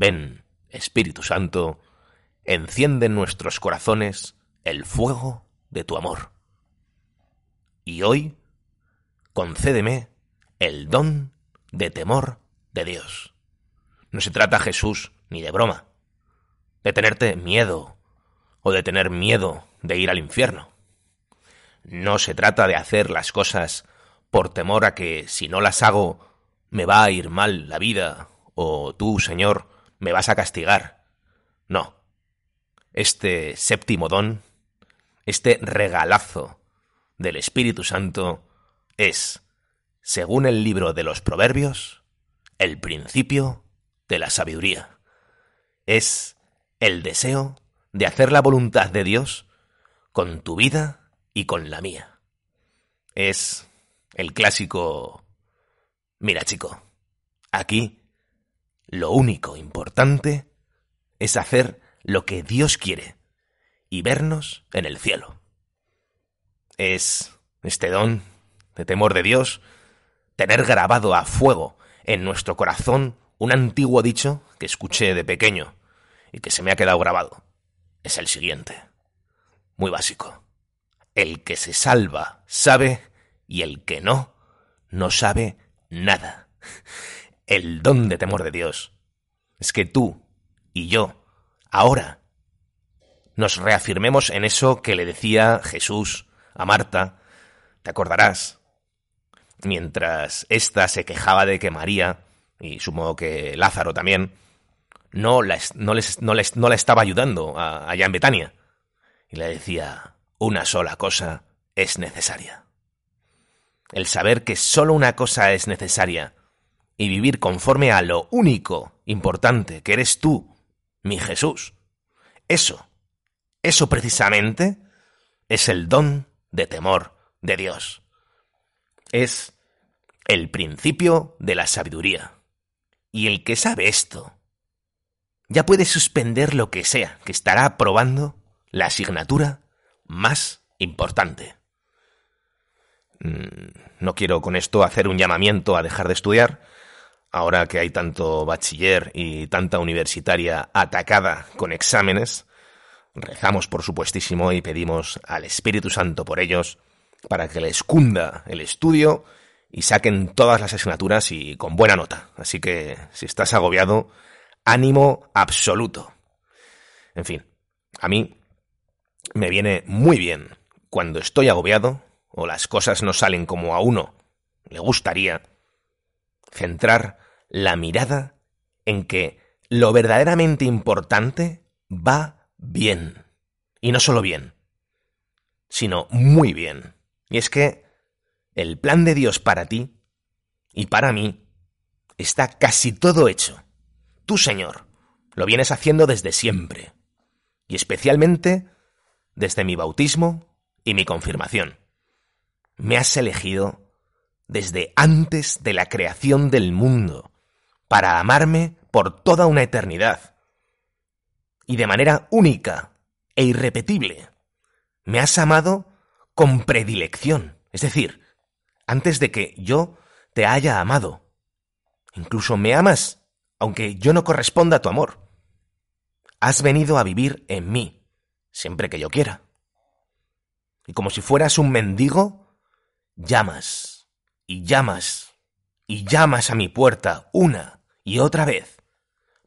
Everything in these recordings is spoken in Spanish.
Ven, Espíritu Santo, enciende en nuestros corazones el fuego de tu amor. Y hoy, concédeme el don de temor de Dios. No se trata, Jesús, ni de broma, de tenerte miedo o de tener miedo de ir al infierno. No se trata de hacer las cosas por temor a que si no las hago me va a ir mal la vida o tú, Señor, me vas a castigar. No. Este séptimo don, este regalazo del Espíritu Santo es, según el libro de los Proverbios, el principio de la sabiduría. Es el deseo de hacer la voluntad de Dios con tu vida y con la mía. Es el clásico... Mira chico, aquí lo único importante es hacer lo que Dios quiere y vernos en el cielo. Es este don de temor de Dios tener grabado a fuego en nuestro corazón un antiguo dicho que escuché de pequeño y que se me ha quedado grabado. Es el siguiente. Muy básico. El que se salva sabe y el que no, no sabe nada el don de temor de Dios es que tú y yo, ahora, nos reafirmemos en eso que le decía Jesús a Marta, te acordarás, mientras ésta se quejaba de que María, y supongo que Lázaro también, no la, no les, no les, no la estaba ayudando allá en Betania. Y le decía, una sola cosa es necesaria. El saber que solo una cosa es necesaria y vivir conforme a lo único importante que eres tú, mi Jesús. Eso, eso precisamente es el don de temor de Dios. Es el principio de la sabiduría. Y el que sabe esto, ya puede suspender lo que sea, que estará aprobando la asignatura más importante. Mm, no quiero con esto hacer un llamamiento a dejar de estudiar, ahora que hay tanto bachiller y tanta universitaria atacada con exámenes, rezamos por supuestísimo y pedimos al Espíritu Santo por ellos, para que les cunda el estudio y saquen todas las asignaturas y con buena nota. Así que si estás agobiado, ánimo absoluto. En fin, a mí me viene muy bien cuando estoy agobiado o las cosas no salen como a uno le gustaría, centrar la mirada en que lo verdaderamente importante va bien. Y no solo bien, sino muy bien. Y es que el plan de Dios para ti y para mí está casi todo hecho. Tú, Señor, lo vienes haciendo desde siempre. Y especialmente desde mi bautismo y mi confirmación. Me has elegido desde antes de la creación del mundo, para amarme por toda una eternidad. Y de manera única e irrepetible. Me has amado con predilección, es decir, antes de que yo te haya amado. Incluso me amas, aunque yo no corresponda a tu amor. Has venido a vivir en mí, siempre que yo quiera. Y como si fueras un mendigo, llamas y llamas y llamas a mi puerta una y otra vez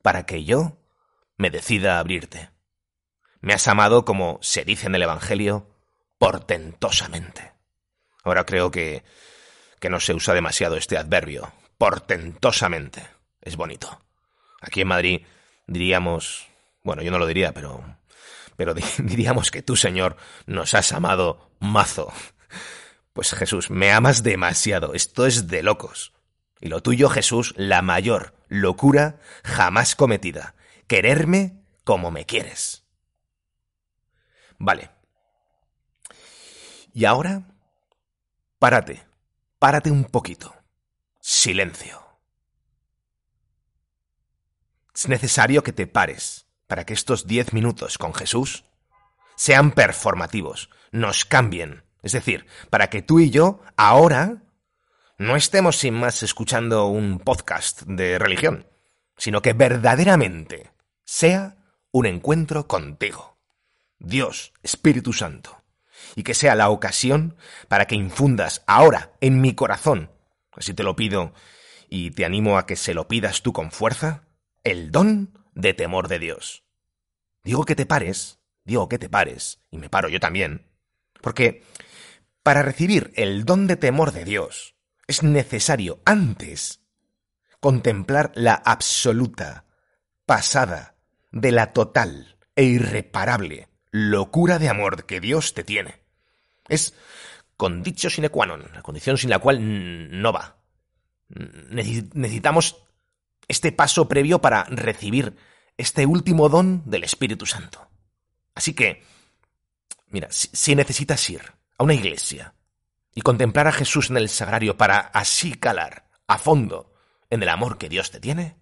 para que yo me decida a abrirte. Me has amado, como se dice en el Evangelio, portentosamente. Ahora creo que, que no se usa demasiado este adverbio. Portentosamente. Es bonito. Aquí en Madrid diríamos, bueno, yo no lo diría, pero, pero diríamos que tú, Señor, nos has amado mazo. Pues Jesús, me amas demasiado, esto es de locos. Y lo tuyo, Jesús, la mayor, locura jamás cometida, quererme como me quieres. Vale. Y ahora, párate, párate un poquito. Silencio. Es necesario que te pares para que estos diez minutos con Jesús sean performativos, nos cambien. Es decir, para que tú y yo ahora no estemos sin más escuchando un podcast de religión, sino que verdaderamente sea un encuentro contigo, Dios, Espíritu Santo, y que sea la ocasión para que infundas ahora en mi corazón, así te lo pido y te animo a que se lo pidas tú con fuerza, el don de temor de Dios. Digo que te pares, digo que te pares, y me paro yo también, porque para recibir el don de temor de Dios es necesario antes contemplar la absoluta, pasada, de la total e irreparable locura de amor que Dios te tiene. Es condicio sine qua non, la condición sin la cual no va. Necesitamos este paso previo para recibir este último don del Espíritu Santo. Así que, mira, si, necesitas ir a una iglesia y contemplar a Jesús en el sagrario para así calar a fondo en el amor que Dios te tiene,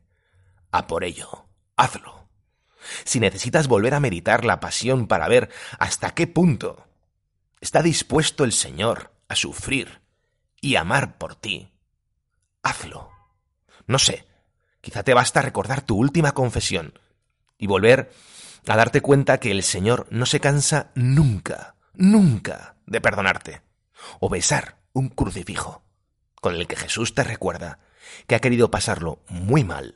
a por ello, hazlo. Si necesitas volver a meditar la pasión para ver hasta qué punto está dispuesto el Señor a sufrir y amar por ti, hazlo. No sé, quizá te basta recordar tu última confesión y volver a darte cuenta que el Señor no se cansa nunca, nunca de perdonarte, o besar un crucifijo con el que Jesús te recuerda que ha querido pasarlo muy mal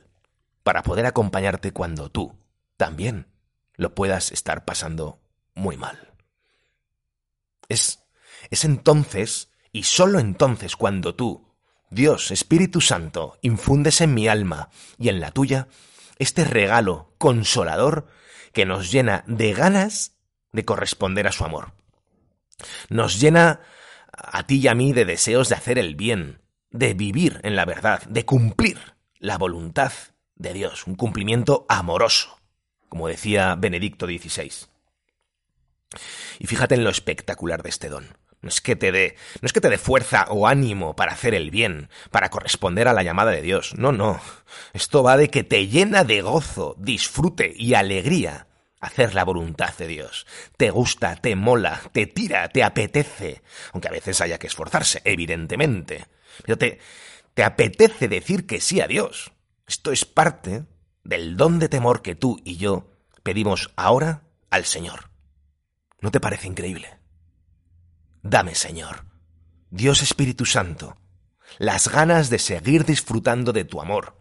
para poder acompañarte cuando tú también lo puedas estar pasando muy mal. Es, es entonces, y sólo entonces, cuando tú, Dios Espíritu Santo, infundes en mi alma y en la tuya este regalo consolador que nos llena de ganas de corresponder a su amor. Nos llena a ti y a mí de deseos de hacer el bien, de vivir en la verdad, de cumplir la voluntad de Dios, un cumplimiento amoroso, como decía Benedicto XVI. Y fíjate en lo espectacular de este don. No es que te dé, no es que te dé fuerza o ánimo para hacer el bien, para corresponder a la llamada de Dios. No, no. Esto va de que te llena de gozo, disfrute y alegría hacer la voluntad de Dios. Te gusta, te mola, te tira, te apetece, aunque a veces haya que esforzarse, evidentemente. Pero te, te apetece decir que sí a Dios. Esto es parte del don de temor que tú y yo pedimos ahora al Señor. ¿No te parece increíble? Dame, Señor, Dios Espíritu Santo, las ganas de seguir disfrutando de tu amor,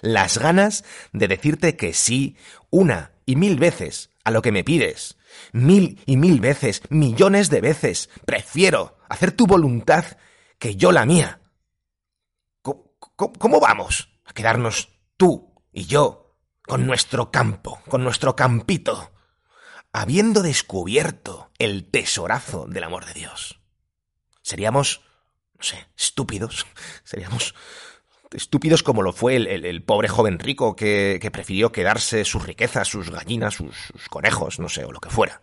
las ganas de decirte que sí una y mil veces a lo que me pides, mil y mil veces, millones de veces, prefiero hacer tu voluntad que yo la mía. ¿Cómo, vamos a quedarnos tú y yo con nuestro campo, con nuestro campito? habiendo descubierto el tesorazo del amor de Dios. Seríamos, no sé, estúpidos, seríamos estúpidos como lo fue el, pobre joven rico que, prefirió quedarse sus riquezas, sus gallinas, sus, sus conejos, no sé, o lo que fuera.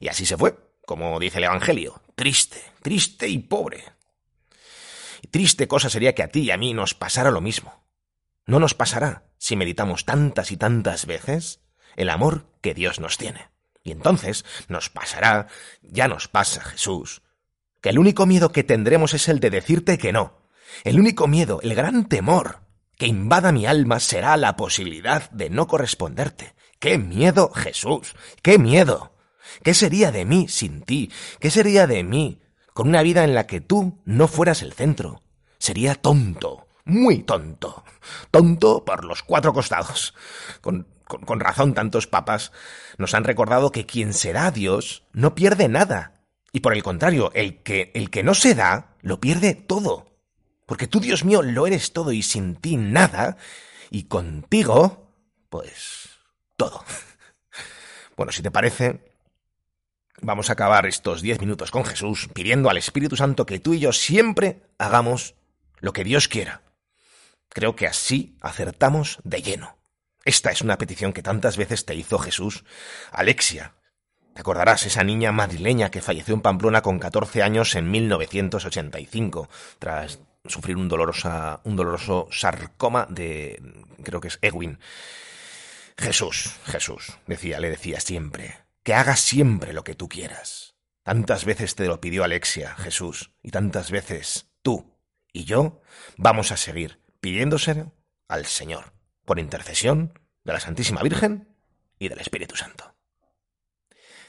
Y así se fue, como dice el Evangelio, triste, triste y pobre. Y triste cosa sería que a ti y a mí nos pasara lo mismo. No nos pasará si meditamos tantas y tantas veces el amor que Dios nos tiene. Y entonces nos pasará, ya nos pasa Jesús, que el único miedo que tendremos es el de decirte que no. El único miedo, el gran temor que invada mi alma será la posibilidad de no corresponderte. ¡Qué miedo, Jesús! ¡Qué miedo! ¿Qué sería de mí sin ti? ¿Qué sería de mí con una vida en la que tú no fueras el centro? Sería tonto, muy tonto. Tonto por los cuatro costados. Con razón tantos papas nos han recordado que quien se da a Dios no pierde nada. Y por el contrario, el que, el que no se da, lo pierde todo. Porque tú, Dios mío, lo eres todo y sin ti nada. Y contigo, pues, todo. Bueno, si te parece, vamos a acabar estos diez minutos con Jesús pidiendo al Espíritu Santo que tú y yo siempre hagamos lo que Dios quiera. Creo que así acertamos de lleno. Esta es una petición que tantas veces te hizo Jesús. Alexia, te acordarás, esa niña madrileña que falleció en Pamplona con 14 años en 1985, tras sufrir un, dolorosa, un doloroso sarcoma de, creo que es Ewin. Jesús, Jesús, decía, le decía siempre, que hagas siempre lo que tú quieras. Tantas veces te lo pidió Alexia, Jesús, y tantas veces tú y yo vamos a seguir pidiéndose al Señor, por intercesión de la Santísima Virgen y del Espíritu Santo.